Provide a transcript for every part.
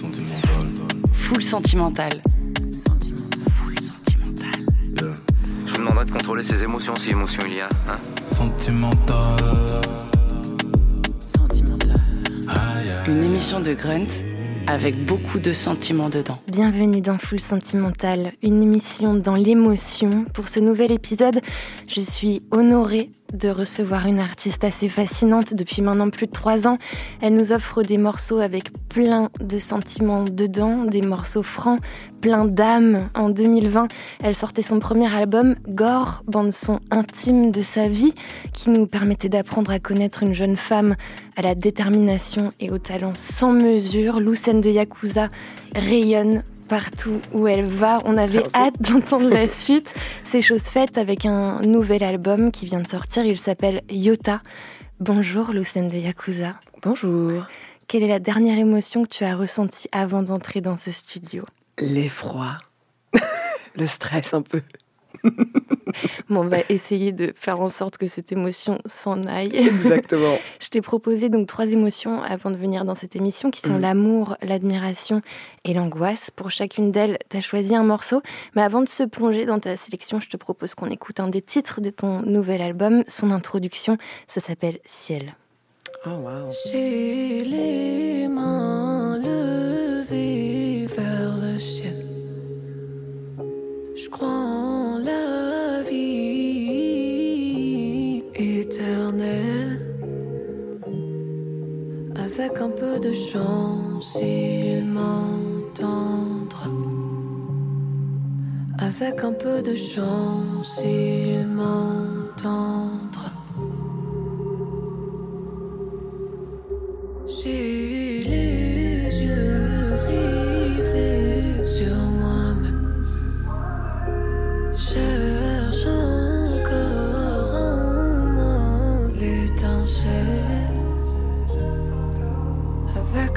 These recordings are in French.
Sentimental. Full sentimental. Full sentimental. Yeah. Je vous demanderai de contrôler ses émotions si émotion il y a. Hein Sentimental. Aïe, aïe. Une émission de Grunt avec beaucoup de sentiments dedans. Bienvenue dans Full Sentimental, une émission dans l'émotion. Pour ce nouvel épisode, je suis honorée de recevoir une artiste assez fascinante depuis maintenant plus de trois ans. Elle nous offre des morceaux avec plein de sentiments dedans, des morceaux francs, plein d'âme. En 2020, elle sortait son premier album, Gore, bande-son intime de sa vie, qui nous permettait d'apprendre à connaître une jeune femme à la détermination et au talent sans mesure. Lucène de Yakuza rayonne partout où elle va. On avait hâte d'entendre la suite. C'est chose faite avec un nouvel album qui vient de sortir. Il s'appelle Yota. Bonjour Lucène de Yakuza. Bonjour. Quelle est la dernière émotion que tu as ressentie avant d'entrer dans ce studio? L'effroi. le stress un peu. Bon, on va essayer de faire en sorte que cette émotion s'en aille. Exactement. Je t'ai proposé donc trois émotions avant de venir dans cette émission qui sont Mhm. l'amour, l'admiration et l'angoisse. Pour chacune d'elles, tu as choisi un morceau. Mais avant de se plonger dans ta sélection, je te propose qu'on écoute un des titres de ton nouvel album, son introduction. Ça s'appelle Ciel. Oh wow. J'ai les mains levées crois la vie éternelle. Avec un peu de chance, il m'entendra. Avec un peu de chance, il m'entendra. J'ai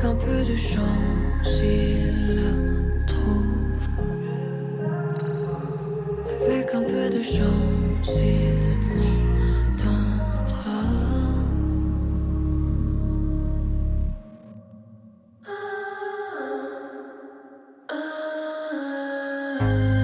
Avec un peu de chance, il la trouve. Avec un peu de chance, il m'entendra. Quelle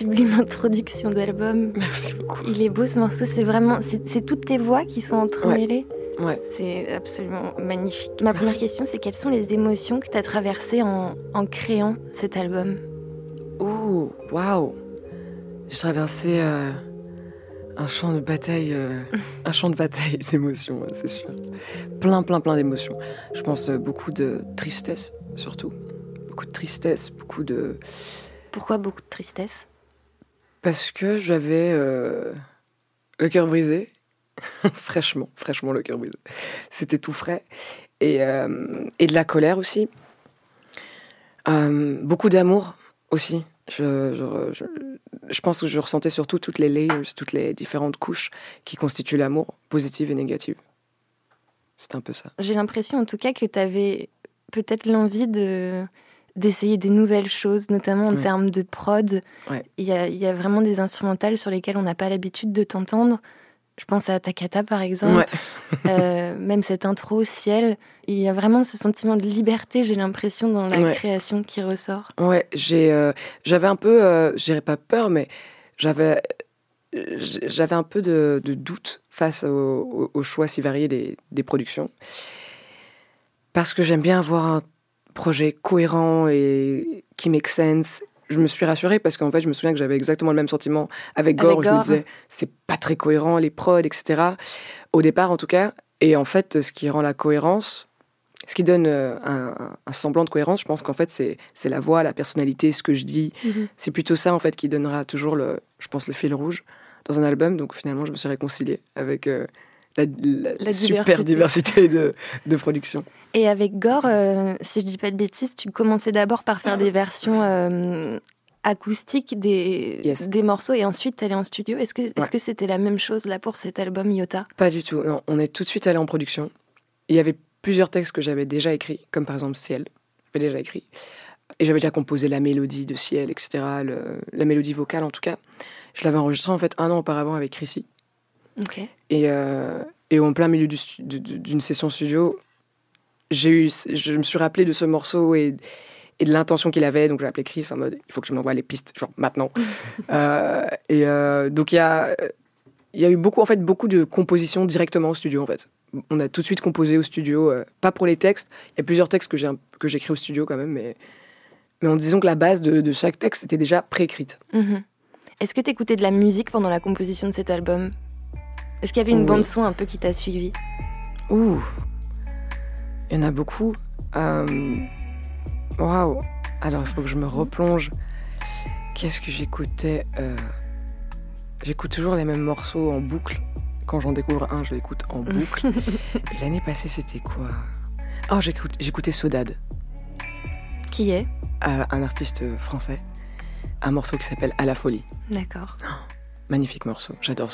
sublime introduction d'album. Merci beaucoup. Il est beau ce morceau, c'est vraiment, c'est toutes tes voix qui sont entremêlées. Ouais. C'est absolument magnifique. Ma première question, c'est quelles sont les émotions que tu as traversées en, en créant cet album? Oh, waouh. J'ai traversé euh, un champ de bataille, euh, un champ de bataille d'émotions, c'est sûr. Plein, plein, plein d'émotions. Je pense euh, beaucoup de tristesse, surtout. Beaucoup de tristesse, beaucoup de. Pourquoi beaucoup de tristesse? Parce que j'avais euh, le cœur brisé. fraîchement, fraîchement le cœur brisé. C'était tout frais. Et, euh, et de la colère aussi. Euh, beaucoup d'amour aussi. Je, je, je, pense que je ressentais surtout toutes les layers, toutes les différentes couches qui constituent l'amour, positives et négatives. C'est un peu ça. J'ai l'impression en tout cas que tu avais peut-être l'envie de d'essayer des nouvelles choses, notamment en Ouais. termes de prod. Ouais. Il y, a, il y a vraiment des instrumentales sur lesquelles on n'a pas l'habitude de t'entendre. Je pense à Takata par exemple. Ouais. Euh, même cette intro ciel, il y a vraiment ce sentiment de liberté, j'ai l'impression, dans la création qui ressort. Ouais, j'ai, euh, j'avais un peu, euh, je dirais pas peur, mais j'avais, j'avais un peu de, de doute face au, au- au choix si varié des, des productions. Parce que j'aime bien avoir un projet cohérent et qui make sense. Je me suis rassurée parce qu'en fait, je me souviens que j'avais exactement le même sentiment avec Gore, Avec où je me Gore. disais, c'est pas très cohérent, les prods, etc. Au départ, en tout cas. Et en fait, ce qui rend la cohérence, ce qui donne euh, un, un semblant de cohérence, je pense qu'en fait, c'est c'est la voix, la personnalité, ce que je dis. Mhm. C'est plutôt ça, en fait, qui donnera toujours, le, je pense, le fil rouge dans un album. Donc finalement, je me suis réconciliée avec euh, la, la La super diversité de, de production. Et avec Gore, euh, si je dis pas de bêtises, tu commençais d'abord par faire des versions euh, acoustiques des, Yes. des morceaux et ensuite t'allais en studio. Est-ce que est-ce Ouais. c'était la même chose là pour cet album Iota? Pas du tout. Non, on est tout de suite allé en production. Il y avait plusieurs textes que j'avais déjà écrits, comme par exemple Ciel. J'avais déjà écrit. Et j'avais déjà composé la mélodie de Ciel, etc. le- la mélodie vocale, en tout cas. Je l'avais enregistré en fait un an auparavant avec Chrissy. Et, euh, et en plein milieu du d'une session studio, j'ai eu, je me suis rappelé de ce morceau et, et de l'intention qu'il avait. Donc j'ai appelé Chris en mode il faut que je m'envoie les pistes, genre maintenant. Euh, et euh, donc il y a, il y a eu beaucoup, en fait, beaucoup de compositions directement au studio en fait. On a tout de suite composé au studio, pas pour les textes. Il y a plusieurs textes que j'ai que j'écris au studio quand même, mais, mais en disant que la base de, de chaque texte était déjà préécrite. Mhm. Est-ce que t'écoutais de la musique pendant la composition de cet album? Est-ce qu'il y avait une Oui. bande son un peu qui t'a suivi? Ouh, il y en a beaucoup. Euh, Waouh. Alors, il faut que je me replonge. Qu'est-ce que j'écoutais Euh, J'écoute toujours les mêmes morceaux en boucle. Quand j'en découvre un, je l'écoute en boucle. Et l'année passée, c'était quoi? Oh, j'écoutais Sodade, Qui est? Euh, un artiste français. Un morceau qui s'appelle À la folie. D'accord. Magnifique morceau, j'adore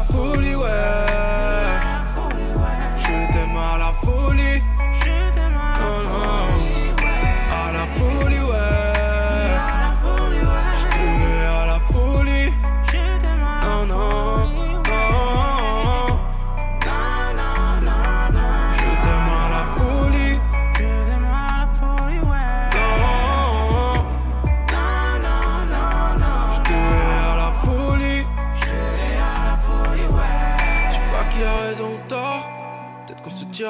folie, ouais.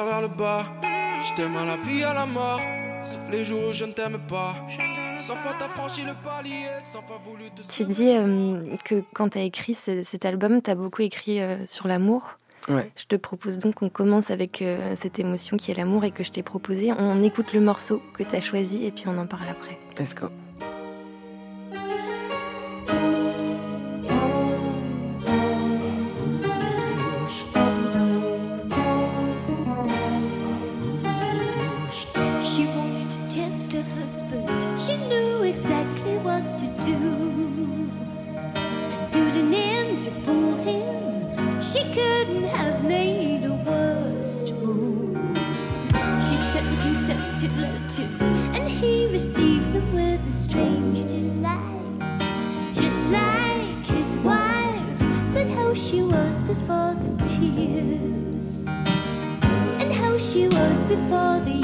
Tire vers le bas. Je t'aime à la vie, à la mort. Sauf les jours où je ne t'aime pas. Fois t'as franchi le palier. Fois voulu te Tu dis euh, que quand t'as écrit ce- cet album, t'as beaucoup écrit euh, sur l'amour. Ouais. Je te propose donc qu'on commence avec euh, cette émotion qui est l'amour et que je t'ai proposé. On écoute le morceau que t'as choisi et puis on en parle après. Let's go. Husband. She knew exactly what to do. A pseudonym to fool him. She couldn't have made a worse move. She sent him scented letters, and he received them with a strange delight. Just like his wife, but how she was before the tears and how she was before the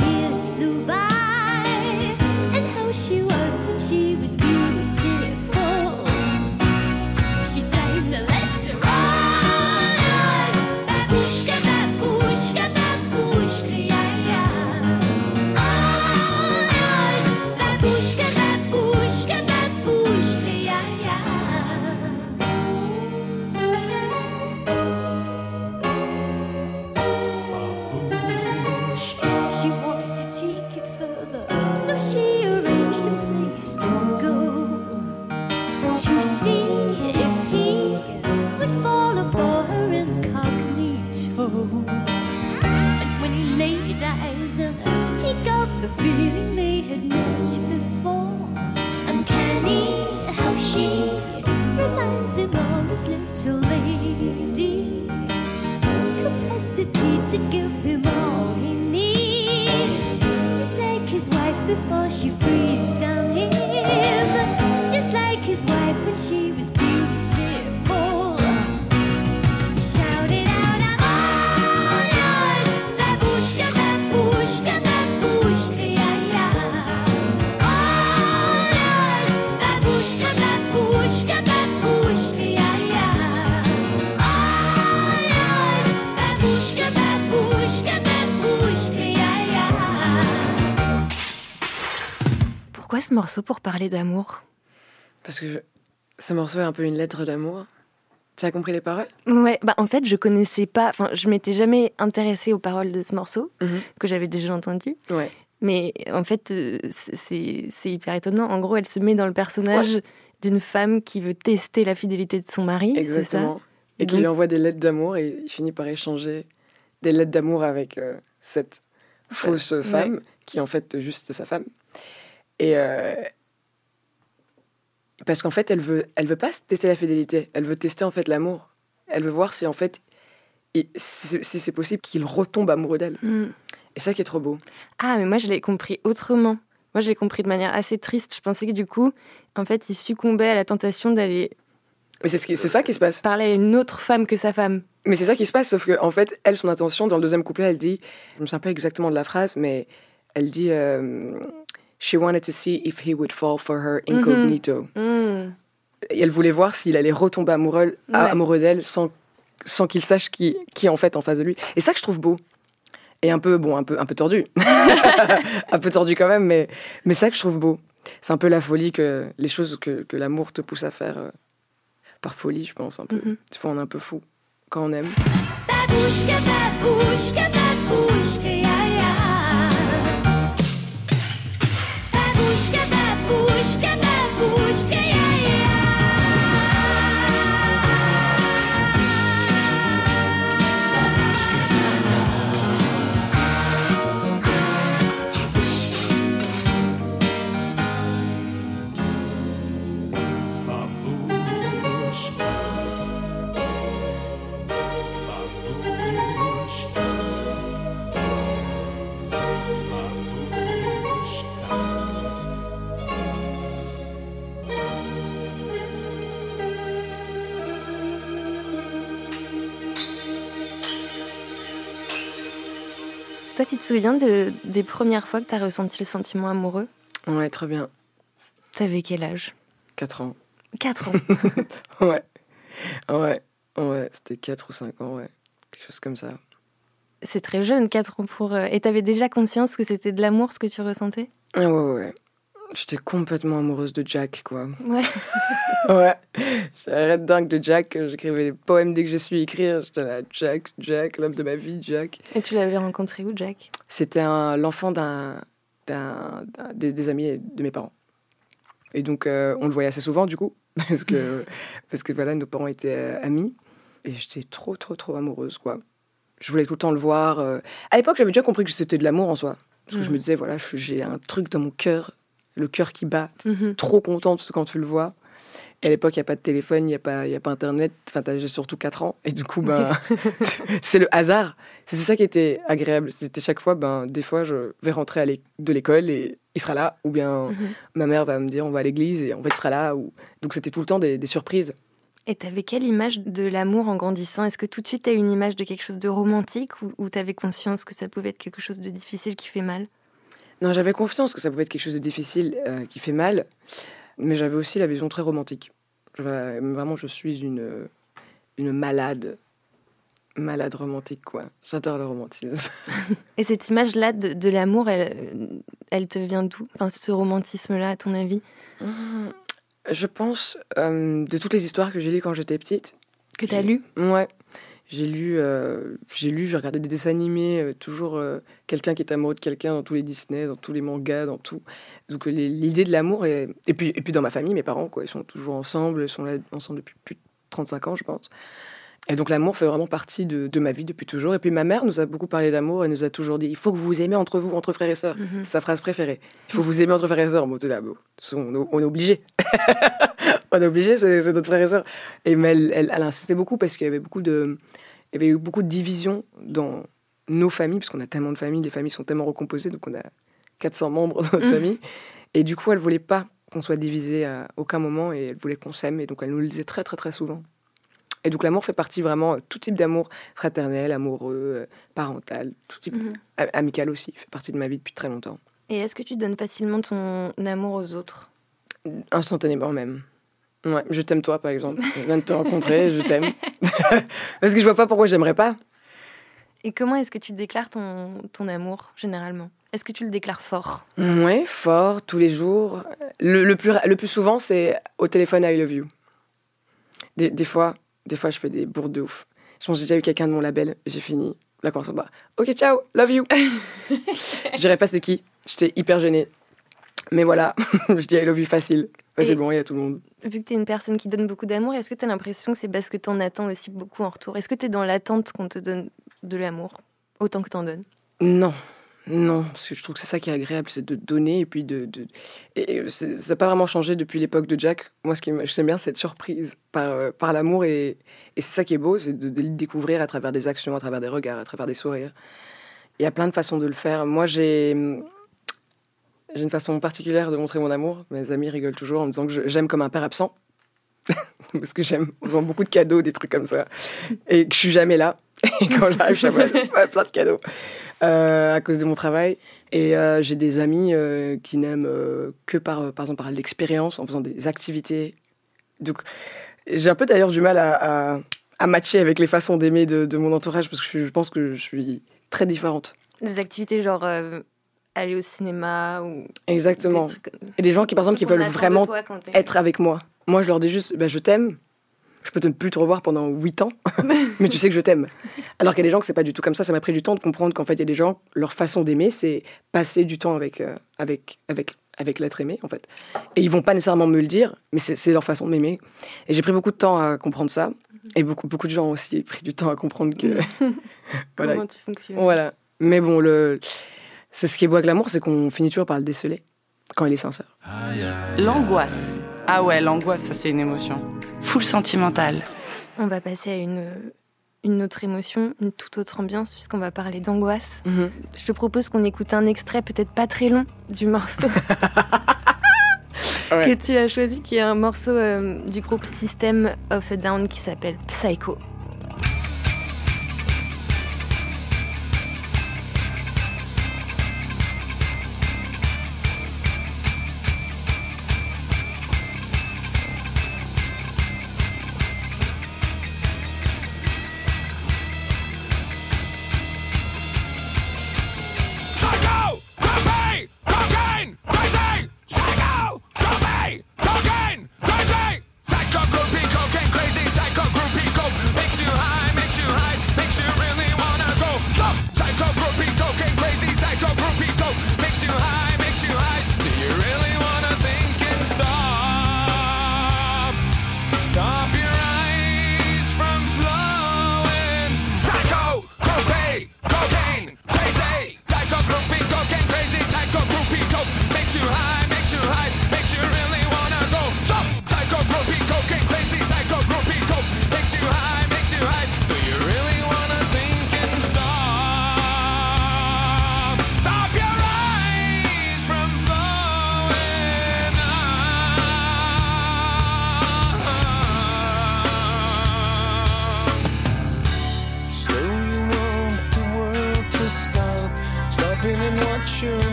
morceau pour parler d'amour Parce que je- ce morceau est un peu une lettre d'amour. Tu as compris les paroles? Ouais, bah en fait, je connaissais pas, enfin, je m'étais jamais intéressée aux paroles de ce morceau Mhm. que j'avais déjà entendu. Ouais. Mais en fait, euh, c'est- hyper étonnant. En gros, elle se met dans le personnage d'une femme qui veut tester la fidélité de son mari, c'est ça? Exactement. Et, Et qui lui envoie des lettres d'amour et il finit par échanger des lettres d'amour avec euh, cette fausse Ouais. femme qui est en fait juste sa femme. Et euh, parce qu'en fait, elle veut, elle veut pas tester la fidélité, elle veut tester en fait l'amour. Elle veut voir si en fait, il- si, si c'est possible qu'il retombe amoureux d'elle. Hmm. Et ça qui est trop beau. Ah, mais moi, je l'ai compris autrement. Moi, je l'ai compris de manière assez triste. Je pensais que du coup, en fait, il succombait à la tentation d'aller Mais c'est ce ça qui se passe. parler à une autre femme que sa femme. Mais c'est ça qui se passe, sauf que en fait, elle, son intention, dans le deuxième couplet, elle dit, je me souviens pas exactement de la phrase, mais elle dit, euh, She wanted to see if he would fall for her incognito. Hmm. Et elle voulait voir s'il allait retomber amoureux, Ouais. amoureux d'elle sans, sans qu'il sache qui, qui est en fait en face de lui. Et ça que je trouve beau. Et un peu, bon, un peu, un peu tordu. un peu tordu quand même, mais, mais ça que je trouve beau. C'est un peu la folie que les choses que, que l'amour te pousse à faire euh, par folie, je pense, un peu. Mhm. Des fois, on est un peu fou quand on aime. Tu te souviens de- des premières fois que tu as ressenti le sentiment amoureux? Ouais, très bien. T'avais quel âge? 4 ans. 4 ans. Ouais. Ouais. Ouais, c'était 4 ou 5 ans, ouais. Quelque chose comme ça. C'est très jeune, 4 ans pour. euh, Et t'avais déjà conscience que c'était de l'amour ce que tu ressentais? Ah ouais, ouais, ouais. J'étais complètement amoureuse de Jack, quoi. Ouais. Ouais. J'arrête dingue de Jack. J'écrivais des poèmes dès que j'ai su écrire. J'étais là, Jack, Jack, l'homme de ma vie, Jack. Et tu l'avais rencontré où, Jack? C'était l'enfant d'un, des, des amis de mes parents. Et donc, euh, on le voyait assez souvent, du coup, parce que, parce que voilà, nos parents étaient euh, amis. Et j'étais trop, trop, trop amoureuse, quoi. Je voulais tout le temps le voir. euh. À l'époque, j'avais déjà compris que c'était de l'amour en soi. Parce que je Mm. me disais, voilà, j'ai un truc dans mon cœur, le cœur qui bat. Mhm. Trop contente quand tu le vois. Et à l'époque, il n'y a pas de téléphone, il n'y a, pas- y a pas Internet. Enfin, j'ai surtout 4 ans. Et du coup, ben, c'est le hasard. C'est ça qui était agréable. C'était chaque fois, ben, des fois, je vais rentrer de l'école et il sera là. Ou bien Mhm. ma mère va me dire, on va à l'église et en fait, il sera là. Ou... Donc, c'était tout le temps des, des surprises. Et t'avais quelle image de l'amour en grandissant? Est-ce que tout de suite t'as une image de quelque chose de romantique? Ou, ou t'avais conscience que ça pouvait être quelque chose de difficile qui fait mal? Non, j'avais confiance que ça pouvait être quelque chose de difficile euh, qui fait mal. Mais j'avais aussi la vision très romantique. Vraiment, je suis une, une malade. Malade romantique, quoi. J'adore le romantisme. Et cette image-là de, de l'amour, elle, elle te vient d'où? Enfin, Ce romantisme-là, à ton avis? Hum, Je pense euh, de toutes les histoires que j'ai lues quand j'étais petite. Que t'as J'ai- lu Ouais. J'ai lu, euh, j'ai lu, j'ai regardé des dessins animés, euh, toujours euh, quelqu'un qui est amoureux de quelqu'un dans tous les Disney, dans tous les mangas, dans tout. Donc l'idée de l'amour est... et puis et puis dans ma famille, mes parents quoi, ils sont toujours ensemble, ils sont là ensemble depuis plus de 35 ans, je pense. Et donc l'amour fait vraiment partie de, de ma vie depuis toujours. Et puis ma mère nous a beaucoup parlé d'amour et nous a toujours dit il faut que vous vous aimez entre vous, entre frères et sœurs. Mhm. C'est sa phrase préférée. Il faut vous aimer entre frères et sœurs. Bon, là, bon, on, est- on est obligé. on est obligé, c'est notre frère et sœur. Et mais elle, elle, elle insistait beaucoup parce qu'il y avait beaucoup de, il y avait eu beaucoup de divisions dans nos familles, parce qu'on a tellement de familles, les familles sont tellement recomposées, donc on a 400 membres dans notre Mhm. famille. Et du coup, elle voulait pas qu'on soit divisé à aucun moment et elle voulait qu'on s'aime. Et donc, elle nous le disait très, très, très souvent. Et donc, l'amour fait partie vraiment, euh, tout type d'amour, fraternel, amoureux, euh, parental, tout type, Mhm. amical aussi, fait partie de ma vie depuis très longtemps. Et est-ce que tu donnes facilement ton amour aux autres? Instantanément même. Ouais, je t'aime toi, par exemple. Je viens de te rencontrer, je t'aime. Parce que je vois pas pourquoi j'aimerais pas. Et comment est-ce que tu déclares ton, ton amour, généralement? Est-ce que tu le déclares fort? Ouais, fort, tous les jours. Le, le plus, le plus souvent, c'est au téléphone I love you. Des, des fois, des fois, je fais des bourdes de ouf. Je pense que j'ai déjà eu quelqu'un de mon label, j'ai fini la conversation. Bah, ok, ciao, love you. je dirais pas c'est qui. J'étais hyper gênée. Mais voilà, je dis I love you facile. Et- Facilement, il y a tout le monde. Vu que tu es une personne qui donne beaucoup d'amour, est-ce que tu as l'impression que c'est parce que tu en attends aussi beaucoup en retour? Est-ce que tu es dans l'attente qu'on te donne de l'amour autant que tu en donnes? Non, non, parce que je trouve que c'est ça qui est agréable, c'est de donner et puis de. de... Et ça n'a pas vraiment changé depuis l'époque de Jack. Moi, ce qui me- j'aime bien, c'est être surprise par, euh, par l'amour et, et c'est ça qui est beau, c'est de, de le découvrir à travers des actions, à travers des regards, à travers des sourires. Il y a plein de façons de le faire. Moi, j'ai. J'ai une façon particulière de montrer mon amour. Mes amis rigolent toujours en me disant que j'aime comme un père absent. Parce que j'aime en faisant beaucoup de cadeaux, des trucs comme ça. Et que je suis jamais là. Et quand j'arrive, je suis plein de cadeaux. Euh, à cause de mon travail. Et euh, j'ai des amis euh, qui n'aiment que par, par exemple, par l'expérience, en faisant des activités. Donc, j'ai un peu d'ailleurs du mal à, à, à matcher avec les façons d'aimer de, de mon entourage parce que je pense que je suis très différente. Des activités genre euh, aller au cinéma ou. Exactement. des trucs comme- Et des gens qui, par exemple, qui veulent vraiment toi être avec moi. Moi, je leur dis juste, bah, je t'aime. Je peux ne plus te revoir pendant 8 ans, mais tu sais que je t'aime. Alors qu'il y a des gens que c'est pas du tout comme ça. Ça m'a pris du temps de comprendre qu'en fait, il y a des gens, leur façon d'aimer, c'est passer du temps avec, euh, avec, avec, avec l'être aimé, en fait. Et ils vont pas nécessairement me le dire, mais c'est c'est leur façon de m'aimer. Et j'ai pris beaucoup de temps à comprendre ça. Et beaucoup, beaucoup de gens ont aussi pris du temps à comprendre que. voilà. Comment tu fonctionnes voilà. Mais bon, le... c'est ce qui est beau avec l'amour, c'est qu'on finit toujours par le déceler quand il est sincère. L'angoisse. Ah ouais, l'angoisse, ça c'est une émotion. Full sentimentale. On va passer à une, une autre émotion, une toute autre ambiance, puisqu'on va parler d'angoisse. Je te propose qu'on écoute un extrait, peut-être pas très long, du morceau Ouais. que tu as choisi, qui est un morceau euh, du groupe System of a Down qui s'appelle. Psycho!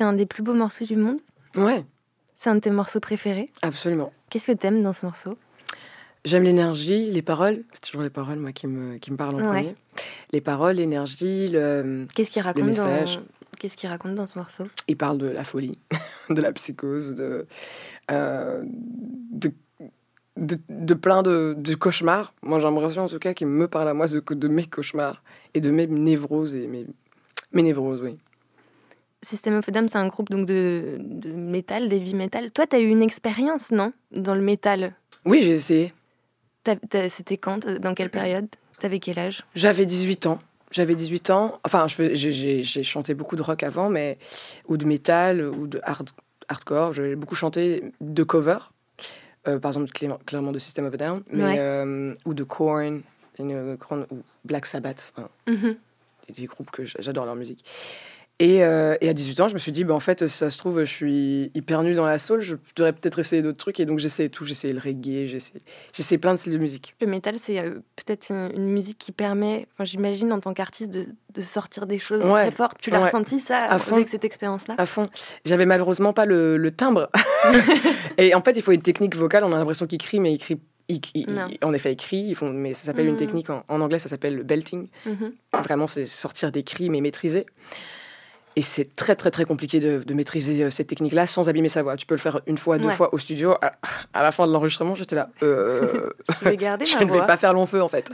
C'était un des plus beaux morceaux du monde. Ouais, C'est un de tes morceaux préférés. absolument. Qu'est-ce que t'aimes dans ce morceau? J'aime l'énergie, les paroles. C'est toujours les paroles, moi, qui me, qui me parlent en Ouais. premier. Les paroles, l'énergie, le... Qu'est-ce qu'il raconte, message. dans... Qu'est-ce qu'il raconte dans ce morceau? Il parle de la folie, de la psychose, de, euh, de, de, de plein de, de cauchemars. Moi, j'ai l'impression, en tout cas, qu'il me parle à moi de, de mes cauchemars et de mes névroses. Et mes, mes névroses, oui. System of a Down, c'est un groupe donc de, de métal, d'heavy metal. Toi, t'as eu une expérience, non Dans le métal? Oui, j'ai essayé. C'était quand Dans quelle période? T'avais quel âge? J'avais 18 ans. J'avais 18 ans. Enfin, j'ai- chanté beaucoup de rock avant, mais ou de métal, ou de hard, hardcore. J'ai beaucoup chanté de cover. Euh, par exemple, clairement de System of a Down, mais, Ouais. euh, ou de Korn, une grande- ou Black Sabbath. Enfin, des groupes que j'adore leur musique. Et, euh, et à 18 ans, je me suis dit, bah, en fait, ça se trouve, je suis hyper nue dans la soul, je devrais peut-être essayer d'autres trucs. Et donc, j'essayais tout. J'essayais le reggae, j'essayais plein de styles de musique. Le métal, c'est euh, peut-être une, une musique qui permet, enfin, j'imagine, en tant qu'artiste, de, de sortir des choses Ouais. très fortes. Tu l'as Ouais. ressenti, ça, À fond. avec cette expérience-là? À fond. J'avais malheureusement pas le, le timbre. et en fait, il faut une technique vocale. On a l'impression qu'il crie, mais il crie. il- il- Non. il- en effet. Ils font, mais ça s'appelle une Mhm. technique en, en anglais, ça s'appelle le belting. Mhm. Vraiment, c'est sortir des cris, mais maîtrisés. Et c'est très, très, très compliqué de, de maîtriser euh, cette technique-là sans abîmer sa voix. Tu peux le faire une fois, deux Ouais. fois au studio. À, à la fin de l'enregistrement, j'étais là. euh, Je vais garder je ma ne vais pas faire long feu en fait.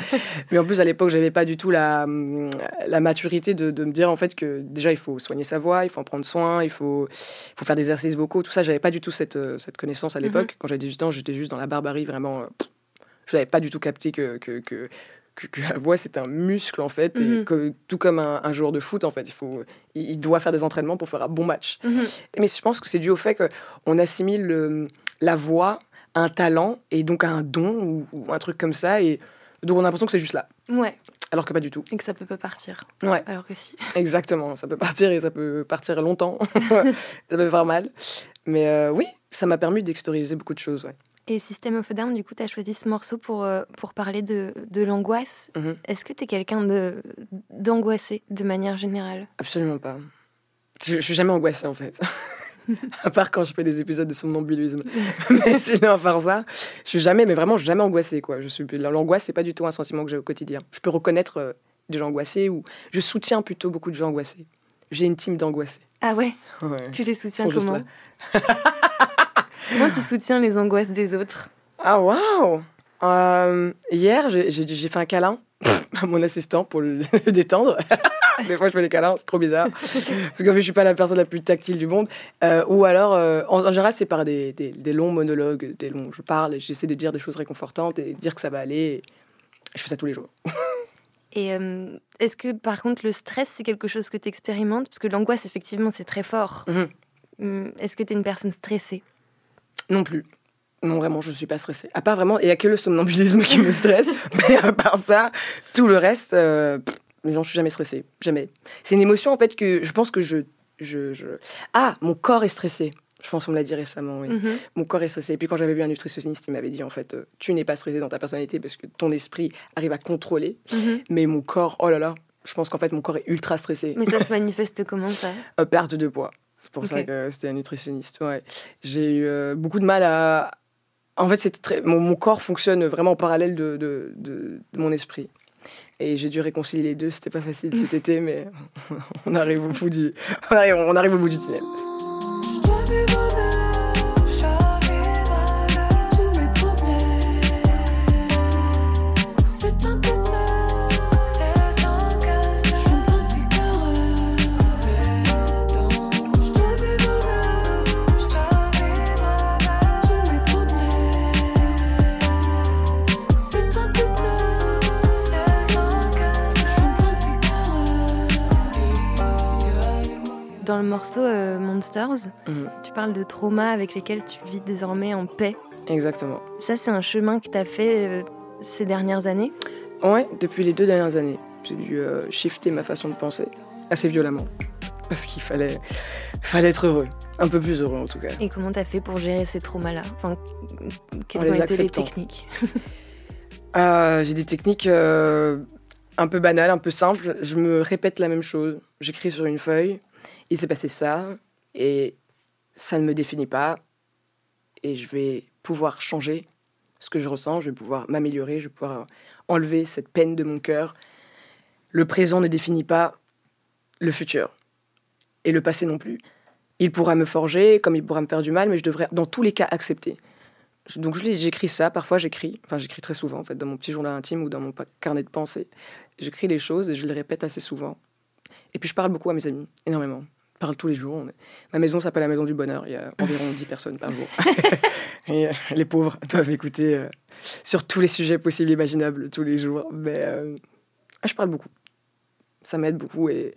Mais en plus à l'époque j'avais pas du tout la, hum, la maturité de, de me dire en fait que déjà il faut soigner sa voix, il faut en prendre soin, il faut, il faut faire des exercices vocaux, tout ça j'avais pas du tout cette, euh, cette connaissance à l'époque. Quand j'avais 18 ans j'étais juste dans la barbarie vraiment. euh, je n'avais pas du tout capté que, que, que, que- que la voix c'est un muscle en fait, et Mhm. que tout comme un, un joueur de foot en fait, il, faut, il, doit faire des entraînements pour faire un bon match. Mhm. Mais je pense que c'est dû au fait qu'on assimile le- la voix à un talent et donc à un don ou, ou un truc comme ça. Et donc on a l'impression que c'est juste là, Ouais, alors que pas du tout. et que ça peut pas partir. Ouais, Alors que si. exactement. Ça peut partir et ça peut partir longtemps. ça peut faire mal. Mais euh, oui, ça m'a permis d'extérioriser beaucoup de choses. ouais. Et System of a Down, du coup, tu as choisi ce morceau pour, euh, pour parler de, de l'angoisse. Mhm. Est-ce que tu es quelqu'un d'angoissé de manière générale? Absolument pas. Je, je suis jamais angoissée en fait. à part quand je fais des épisodes de somnambulisme. mais sinon, à part ça, je suis jamais, mais vraiment jamais angoissée quoi. Je suis l'angoisse, c'est pas du tout un sentiment que j'ai au quotidien. Je peux reconnaître euh, des gens angoissés ou je soutiens plutôt beaucoup de gens angoissés. J'ai une team d'angoissés. Ah ouais? Ouais. Tu les soutiens comment? Comment tu soutiens les angoisses des autres? Ah waouh Euh, Hier, j'ai fait un câlin à mon assistant pour le, le détendre. Des fois, je fais des câlins, c'est trop bizarre. Parce qu'en fait, je suis pas la personne la plus tactile du monde. Euh, ou alors, euh, en, en général, c'est par des, des- des longs monologues, des longs. Je parle et j'essaie de dire des choses réconfortantes et dire que ça va aller. Je fais ça tous les jours. Et euh, est-ce que, par contre, le stress, c'est quelque chose que tu expérimentes Parce que l'angoisse, effectivement, c'est très fort. Mhm. Hum, Est-ce que tu es une personne stressée? Non plus. Non, vraiment, je suis pas stressée. À part vraiment, il y a que le somnambulisme qui me stresse. mais à part ça, tout le reste, euh, pff, non, je suis jamais stressée. Jamais. C'est une émotion, en fait, que je pense que je, je, je... Ah, mon corps est stressé. Je pense qu'on me l'a dit récemment, oui. Mhm. Mon corps est stressé. Et puis quand j'avais vu un nutritionniste, il m'avait dit, en fait, euh, tu n'es pas stressé dans ta personnalité parce que ton esprit arrive à contrôler. Mhm. Mais mon corps, oh là là, je pense qu'en fait, mon corps est ultra stressé. Mais ça se manifeste comment, ça? Euh, perte de poids. C'est pour ça que c'était un nutritionniste. Ouais. J'ai eu euh, beaucoup de mal à. En fait, c'était très... mon, mon corps fonctionne vraiment en parallèle de, de, de- de mon esprit. Et j'ai dû réconcilier les deux. C'était pas facile cet été, mais on arrive au bout du, on arrive, on arrive au bout du tunnel. Morceau euh, Monsters, Mhm. tu parles de traumas avec lesquels tu vis désormais en paix. Exactement. Ça, c'est un chemin que tu as fait euh, ces dernières années? Ouais, depuis les deux dernières années, j'ai dû euh, shifter ma façon de penser assez violemment. Parce qu'il fallait, fallait être heureux. Un peu plus heureux en tout cas. Et comment tu as fait pour gérer ces traumas-là? Enfin, quelles En ont les été les techniques? Euh, j'ai des techniques un peu banales, un peu simples. Je me répète la même chose. J'écris sur une feuille. Il s'est passé ça. Et ça ne me définit pas. Et je vais pouvoir changer ce que je ressens. Je vais pouvoir m'améliorer. Je vais pouvoir enlever cette peine de mon cœur. Le présent ne définit pas le futur. Et le passé non plus. Il pourra me forger, comme il pourra me faire du mal, mais je devrais, dans tous les cas, accepter. Donc j'écris ça, parfois j'écris, enfin j'écris très souvent en fait, dans mon petit journal intime ou dans mon carnet de pensée. J'écris les choses et je les répète assez souvent. Et puis je parle beaucoup à mes amis, énormément. Je parle tous les jours. Ma maison s'appelle la maison du bonheur, il y a environ 10 personnes par jour. et euh, les pauvres doivent écouter euh, sur tous les sujets possibles et imaginables tous les jours. Mais euh, je parle beaucoup. Ça m'aide beaucoup et,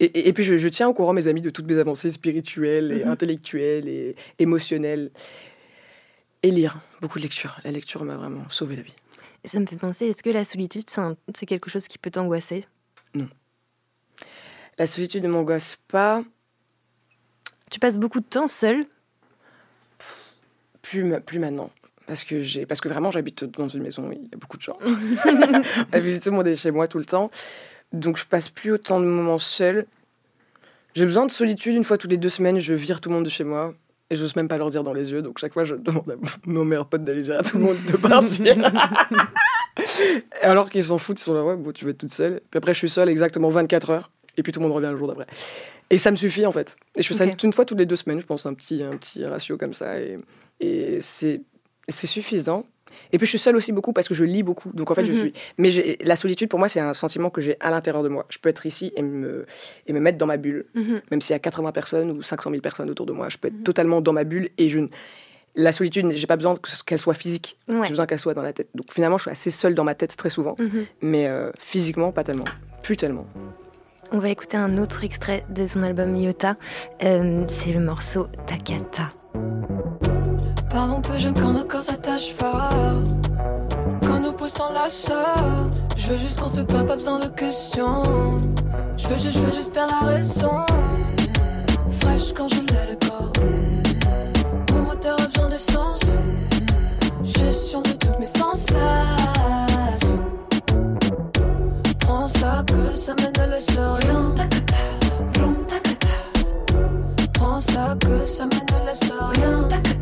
et, et- et puis je, je tiens au courant mes amis de toutes mes avancées spirituelles et Mhm. intellectuelles et émotionnelles. Et lire, beaucoup de lecture. La lecture m'a vraiment sauvé la vie. Ça me fait penser, est-ce que la solitude, c'est quelque chose qui peut t'angoisser? La solitude ne m'angoisse pas, Tu passes beaucoup de temps seul plus, plus maintenant. Parce que, j'ai, parce que vraiment, j'habite dans une maison où il y a beaucoup de gens. Tout le monde est chez moi tout le temps. Donc, je passe plus autant de moments seul. J'ai besoin de solitude. Une fois toutes les deux semaines, je vire tout le monde de chez moi. Et j'ose même pas leur dire dans les yeux. Donc, chaque fois, je demande à mon meilleur pote d'aller dire à tout le monde de partir. Alors qu'ils s'en foutent, ils sont là, ouais, bon, tu vas être toute seule. Puis après, je suis seule exactement 24 heures. Et puis tout le monde revient le jour d'après. Et ça me suffit en fait. Et je fais ça une fois toutes les deux semaines, je pense, un petit, un petit ratio comme ça. Et, et c'est suffisant. Et puis je suis seule aussi beaucoup parce que je lis beaucoup. Donc en fait, je Mhm. suis. Mais la solitude, pour moi, c'est un sentiment que j'ai à l'intérieur de moi. Je peux être ici et me, et me mettre dans ma bulle. Mhm. Même s'il y a 80 personnes ou 500 000 personnes autour de moi, je peux être Mhm. totalement dans ma bulle et je ne- La solitude, j'ai pas besoin que- qu'elle soit physique. Ouais. J'ai besoin qu'elle soit dans la tête. Donc finalement, je suis assez seule dans ma tête très souvent. Mais euh, physiquement, pas tellement. Plus tellement. On va écouter un autre extrait de son album Iota. Euh, c'est le morceau Takata. Parlons peu, j'aime quand nos corps s'attachent fort. Quand nos pouces s'enlacent. Je veux juste qu'on se perd, pas besoin de questions. Je veux juste, je veux juste perdre la raison. Fraîche quand je l'ai le corps. Mon moteur a besoin d'essence. Gestion de toutes mes sensations. Ça que ça mène, ne laisse rien. Prends ça que ça mène, ne laisse rien.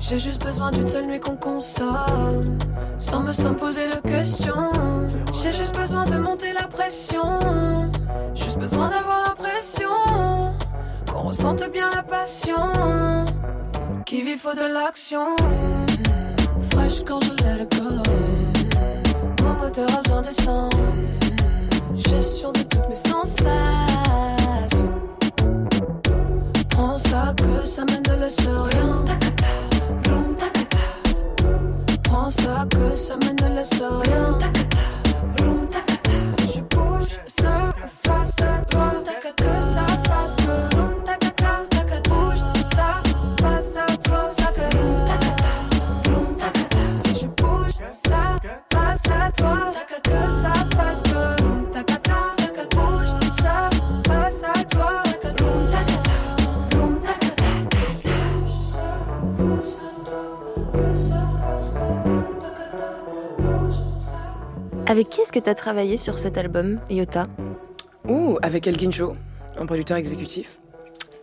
J'ai juste besoin d'une seule nuit qu'on consomme. Sans me sans poser de questions. J'ai juste besoin de monter la pression. Juste besoin d'avoir l'impression qu'on ressente bien la passion. Qui vit faut de l'action. Fraîche quand je l'ai le corps. Mon moteur a besoin d'essence. Gestion de ça mène ne laisse rien. Takata, vroom, takata. Prends ça que ça mène ne laisse rien. Takata, As travaillé sur cet album, Iota Ouh, avec Elgin Show, un producteur exécutif.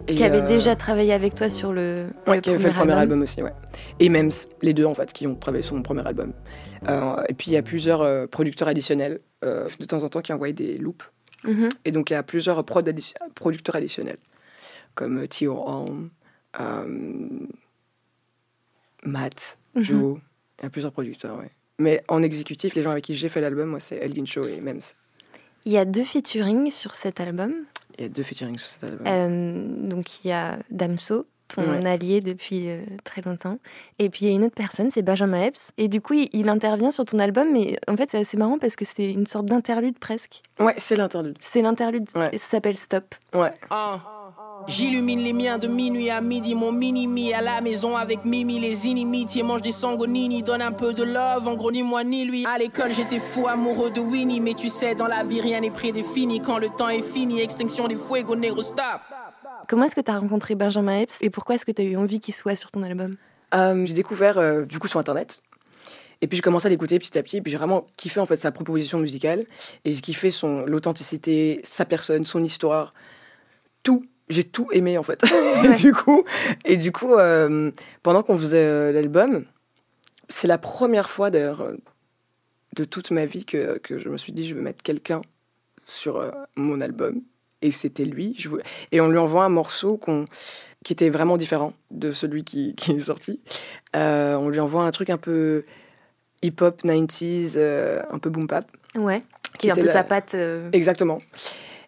Et, Qui avait euh, déjà travaillé avec toi sur le, Ouais, le qui avait fait le premier album aussi, ouais. Et Mems, les deux en fait, qui ont travaillé sur mon premier album. Euh, et puis il y a plusieurs euh, producteurs additionnels, de temps en temps, qui envoyaient des loops. Mhm. Et donc il y a plusieurs prod addi- producteurs additionnels, comme Holm, euh, Matt, Mhm. Joe, il y a plusieurs producteurs, ouais. Mais en exécutif, les gens avec qui j'ai fait l'album, moi, c'est Elgin Show et Mems. Il y a deux featuring sur cet album. Il y a deux featuring sur cet album. Euh, donc il y a Damso, ton Ouais. allié depuis euh, très longtemps. Et puis il y a une autre personne, c'est Benjamin Epps. Et du coup, il, il intervient sur ton album, mais en fait, c'est assez marrant parce que c'est une sorte d'interlude presque. Ouais, c'est l'interlude. C'est l'interlude Ouais. et ça s'appelle Stop. Ouais. Ah. J'illumine les miens de minuit à midi, mon mini-mi à la maison avec Mimi, les inimitiés, mange des sangonini, donne un peu de love, en gros ni moi ni lui. À l'école j'étais fou amoureux de Winnie, mais tu sais, dans la vie rien n'est prédéfini, quand le temps est fini, extinction des fuego negro stop. Comment est-ce que tu as rencontré Benjamin Epps et pourquoi est-ce que tu as eu envie qu'il soit sur ton album? Euh, j'ai découvert euh, du coup sur internet. Et puis j'ai commencé à l'écouter petit à petit. Et puis j'ai vraiment kiffé en fait sa proposition musicale. Et j'ai kiffé son l'authenticité, sa personne, son histoire, tout. J'ai tout aimé en fait. et du coup, et du coup, euh, pendant qu'on faisait euh, l'album, c'est la première fois d'ailleurs euh, de toute ma vie que, que je me suis dit je veux mettre quelqu'un sur euh, mon album. Et c'était lui. Je voulais- Et on lui envoie un morceau qu'on qui était vraiment différent de celui qui, qui est sorti. Euh, on lui envoie un truc un peu hip-hop 90s, euh, un peu boom bap. Ouais. Qui Qui est un peu la- sa patte. Exactement.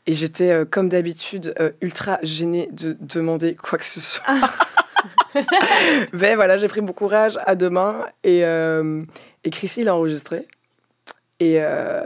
Et j'étais, euh, comme d'habitude, euh, ultra gênée de demander quoi que ce soit. Mais voilà, j'ai pris mon courage à deux mains et, euh, et Chrissy l'a enregistré. Et, euh,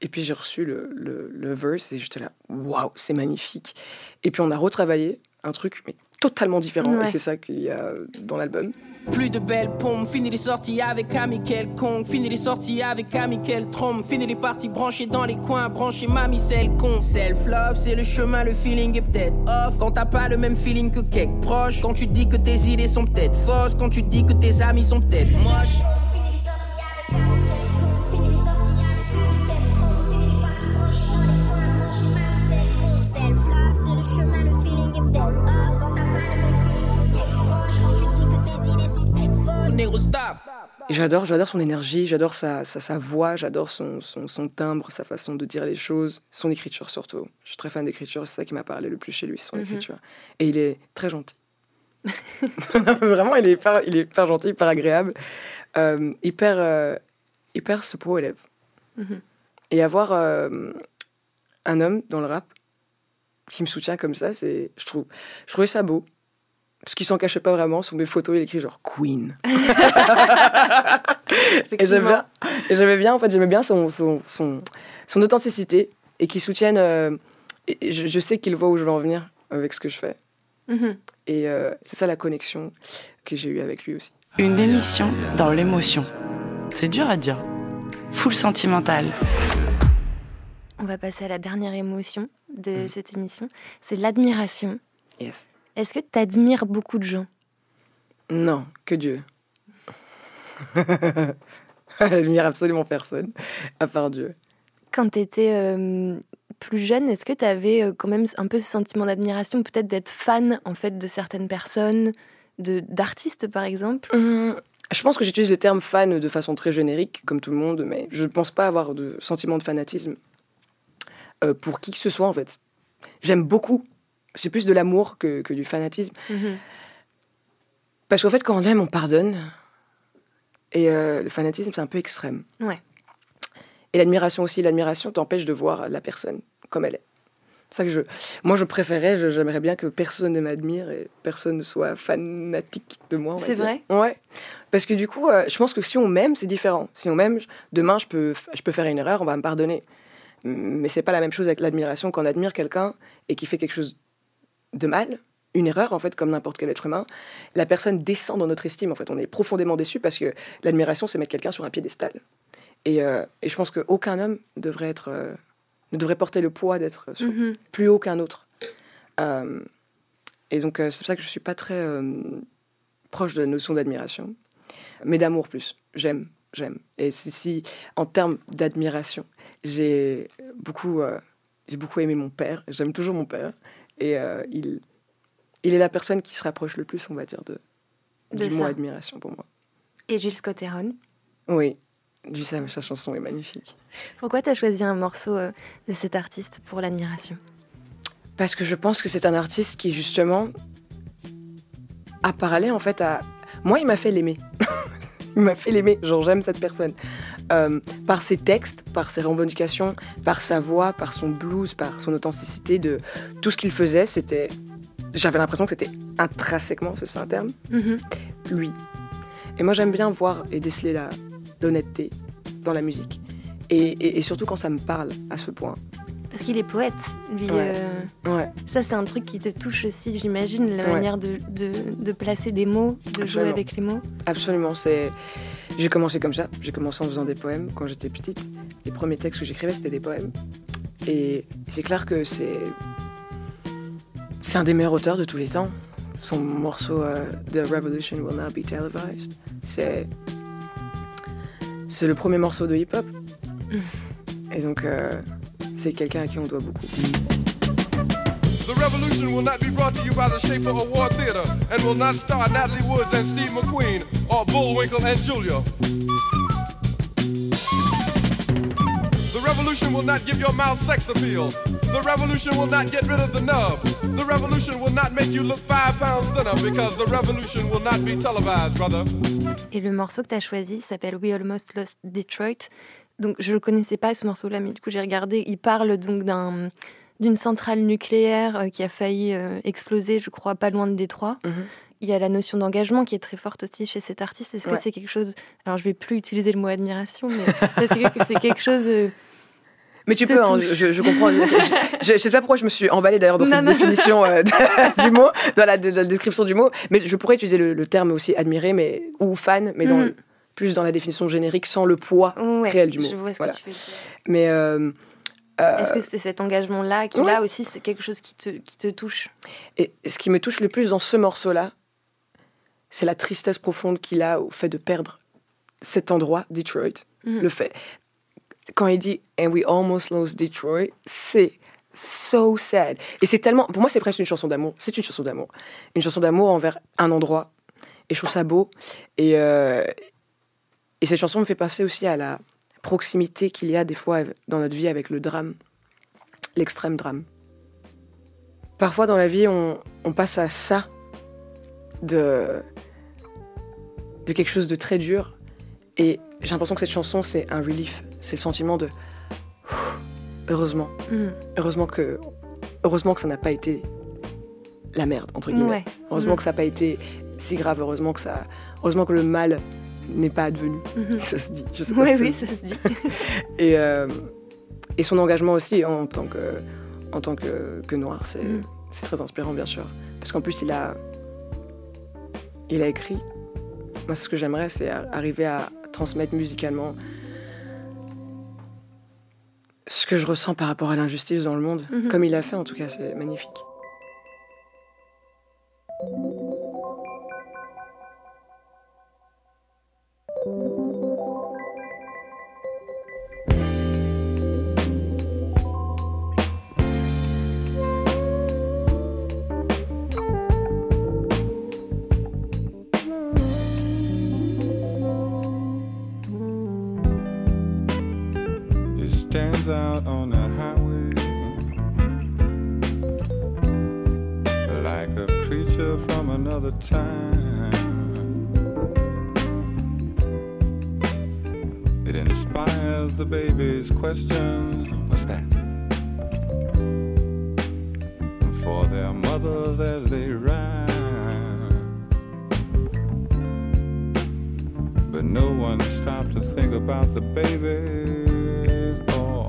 et puis j'ai reçu le, le, le verse et j'étais là, waouh, c'est magnifique. Et puis on a retravaillé un truc mais totalement différents. Ouais. Et c'est ça qu'il y a dans l'album. Plus de belles pompes, fini les sorties avec ami quelconque, fini les sorties avec ami quel trompe, fini les parties branchées dans les coins, branchées mamie celle con. Self-love, c'est le chemin, le feeling est peut-être off. Quand t'as pas le même feeling que quelques proches, quand tu dis que tes idées sont peut-être fausses, quand tu dis que tes amis sont peut-être moches. Et j'adore, j'adore son énergie, j'adore sa, sa, sa voix, j'adore son, son, son timbre, sa façon de dire les choses, son écriture surtout. Je suis très fan d'écriture, c'est ça qui m'a parlé le plus chez lui, son Mhm. écriture. Et il est très gentil. Vraiment, il est hyper, il est hyper gentil, hyper agréable, euh, hyper, euh, hyper lèvres. Mhm. Et avoir euh, un homme dans le rap qui me soutient comme ça, c'est, je trouve, je trouvais ça beau. Parce qu'il s'en cachait pas vraiment, sur mes photos, il écrit genre Queen. Et j'aimais bien, et j'aimais bien, en fait, j'aimais bien son, son, son, son authenticité et qu'il soutienne. euh, et je, je sais qu'il voit où je veux en venir avec ce que je fais. Mhm. Et euh, c'est ça la connexion que j'ai eue avec lui aussi. Une émission dans l'émotion. C'est dur à dire. Full sentimental. On va passer à la dernière émotion de Mhm. cette émission. C'est l'admiration. Yes. Est-ce que tu admires beaucoup de gens? Non, que Dieu. J'admire absolument personne, à part Dieu. Quand tu étais plus jeune, est-ce que tu avais quand même un peu ce sentiment d'admiration, peut-être d'être fan en fait de certaines personnes, de d'artistes par exemple? Hum, Je pense que j'utilise le terme fan de façon très générique, comme tout le monde, mais je ne pense pas avoir de sentiment de fanatisme euh, pour qui que ce soit, en fait. J'aime beaucoup. C'est plus de l'amour que, que du fanatisme. Mhm. Parce qu'en fait, quand on aime, on pardonne. Et euh, le fanatisme, c'est un peu extrême. Ouais. Et l'admiration aussi. L'admiration t'empêche de voir la personne comme elle est. C'est ça que je. Moi, je préférais, j'aimerais bien que personne ne m'admire et personne ne soit fanatique de moi. C'est vrai? Ouais. Parce que du coup, euh, je pense que si on m'aime, c'est différent. Si on m'aime, demain, je peux, je peux faire une erreur, on va me pardonner. Mais c'est pas la même chose avec l'admiration. Quand on admire quelqu'un et qui fait quelque chose de mal, une erreur, en fait, comme n'importe quel être humain, la personne descend dans notre estime. En fait, on est profondément déçu parce que l'admiration, c'est mettre quelqu'un sur un piédestal. Et, euh, et je pense qu'aucun homme devrait être, euh, ne devrait porter le poids d'être Mhm. plus haut qu'un autre. Euh, et donc, c'est pour ça que je suis pas très proche de la notion d'admiration, mais d'amour plus. J'aime, j'aime. Et si, si, en termes d'admiration, j'ai beaucoup, j'ai beaucoup aimé mon père. J'aime toujours mon père. Et euh, il, il est la personne qui se rapproche le plus, on va dire, de, De du ça. mot admiration pour moi. Et Gilles Scott Heron. Oui, sa, sa chanson est magnifique. Pourquoi tu as choisi un morceau euh, de cet artiste pour l'admiration? Parce que je pense que c'est un artiste qui, justement, a parlé, en fait, à... Moi, il m'a fait l'aimer. il m'a fait l'aimer. Genre, j'aime cette personne. Euh, par ses textes, par ses revendications, par sa voix, par son blues, par son authenticité, de tout ce qu'il faisait, c'était... J'avais l'impression que c'était intrinsèquement, c'est ça un terme, Mhm. lui. Et moi, j'aime bien voir et déceler la- l'honnêteté dans la musique. Et, et- et surtout quand ça me parle à ce point. Parce qu'il est poète, lui. Ouais. euh, Ouais. Ça, c'est un truc qui te touche aussi, j'imagine, la Ouais. manière de, de, de placer des mots, de jouer avec les mots. Absolument, c'est. J'ai commencé comme ça. J'ai commencé en faisant des poèmes quand j'étais petite. Les premiers textes que j'écrivais, c'était des poèmes. Et c'est clair que c'est. C'est un des meilleurs auteurs de tous les temps. Son morceau euh, The Revolution Will Not Be Televised, c'est. C'est le premier morceau de hip-hop. Et donc, euh, c'est quelqu'un à qui on doit beaucoup. The revolution will not be brought to you by the Schaefer Award Theater and will not star Natalie Woods and Steve McQueen or Bullwinkle and Julia. The revolution will not give your mouth sex appeal. The revolution will not get rid of the nubs. The revolution will not make you look five pounds thinner because the revolution will not be televised, brother. Et le morceau que tu as choisi s'appelle We Almost Lost Detroit. Donc, je ne connaissais pas ce morceau-là, mais du coup, j'ai regardé. Il parle donc d'un d'une centrale nucléaire euh, qui a failli euh, exploser, je crois, pas loin de Détroit. Mhm. Il y a la notion d'engagement qui est très forte aussi chez cet artiste. Est-ce que c'est quelque chose... Alors, je vais plus utiliser le mot admiration, mais est-ce que c'est quelque chose... euh, Mais tu peux, hein, je, je comprends. je, je sais pas pourquoi je me suis emballée d'ailleurs dans Non, cette non. définition euh, de- du mot, dans la, de la description du mot. Mais je pourrais utiliser le, le terme aussi admiré, mais ou fan, mais dans, Mhm. Plus dans la définition générique, sans le poids Ouais, réel du mot. Je vois ce Voilà. que tu veux dire. Mais euh, euh, Est-ce que c'est cet engagement-là qui, ouais. là aussi, c'est quelque chose qui te, qui te touche et ce qui me touche le plus dans ce morceau-là, c'est la tristesse profonde qu'il a au fait de perdre cet endroit, Detroit. Mhm. Le fait, quand il dit And we almost lost Detroit, c'est so sad. Et c'est tellement, pour moi, c'est presque une chanson d'amour. C'est une chanson d'amour. Une chanson d'amour envers un endroit. Et je trouve ça beau. Et, euh, et cette chanson me fait penser aussi à la proximité qu'il y a des fois dans notre vie avec le drame, l'extrême drame. Parfois dans la vie, on, on passe à ça de, de quelque chose de très dur. Et j'ai l'impression que cette chanson, c'est un relief. C'est le sentiment de heureusement, Mhm. heureusement que, heureusement que ça n'a pas été la merde entre guillemets. Ouais. Heureusement Mhm. que ça n'a pas été si grave. Heureusement que ça, heureusement que le mal n'est pas advenu. Mhm. Ça se dit. Je sais pas Oui, ça se dit. et, euh, et son engagement aussi en tant que, en tant que, que noir, c'est Mhm. c'est très inspirant, bien sûr. Parce qu'en plus, il a, il a écrit. Moi, ce que j'aimerais, c'est arriver à transmettre musicalement ce que je ressens par rapport à l'injustice dans le monde. Mhm. Comme il a fait, en tout cas, c'est magnifique. Another time. It inspires the baby's questions. What's that? For their mothers as they ride. But no one stopped to think about the babies or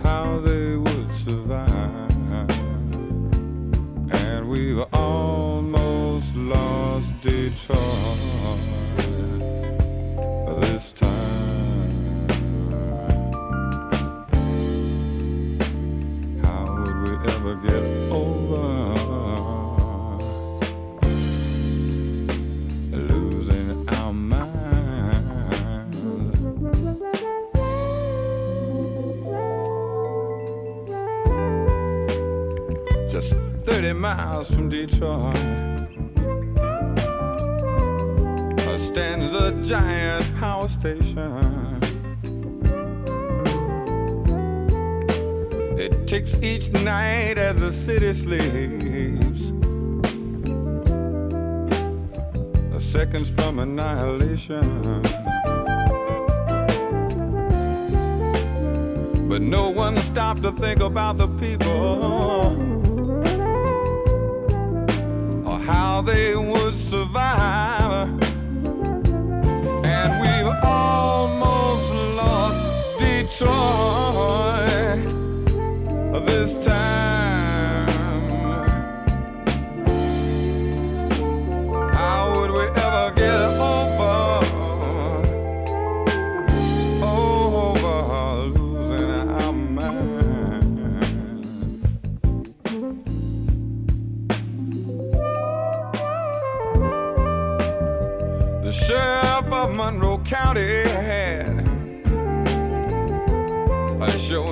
how they would survive. And we've this time. How would we ever get over? losing our minds. Just 30 miles from Detroit stands a giant power station. It ticks each night as the city sleeps. seconds from annihilation. But no one stopped to think about the people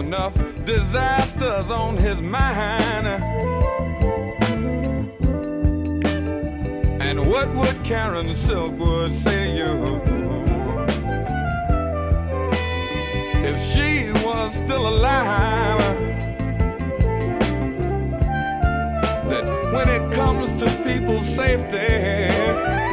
enough disasters on his mind. And what would Karen Silkwood say to you if she was still alive? That when it comes to people's safety,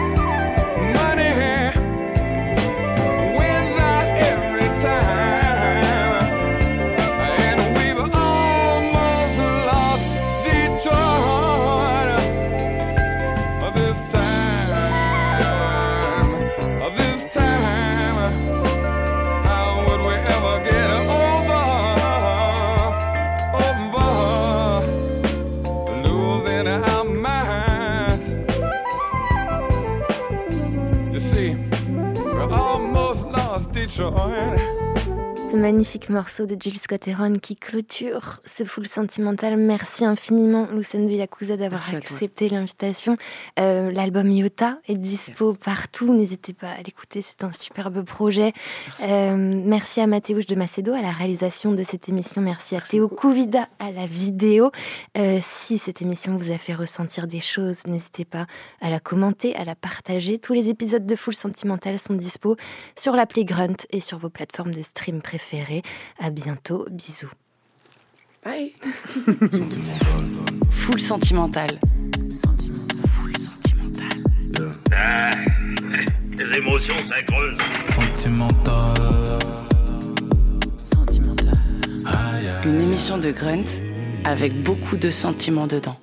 magnifique morceau de Jill Scott Heron qui clôture ce full sentimental. Merci infiniment, Lucène de Yakuza, d'avoir accepté l'invitation. Euh, L'album Yota est dispo partout. N'hésitez pas à l'écouter, c'est un superbe projet. Euh, merci à Mathéouche de Macedo à la réalisation de cette émission. Merci à Théo Kouvida à la vidéo. Euh, si cette émission vous a fait ressentir des choses, n'hésitez pas à la commenter, à la partager. Tous les épisodes de Full Sentimental sont dispo sur l'appli Grunt et sur vos plateformes de stream préférées. À bientôt, bisous. Bye. Full sentimental. Ah, les émotions, ça creuse. Sentimental. Une émission de Grunt avec beaucoup de sentiments dedans.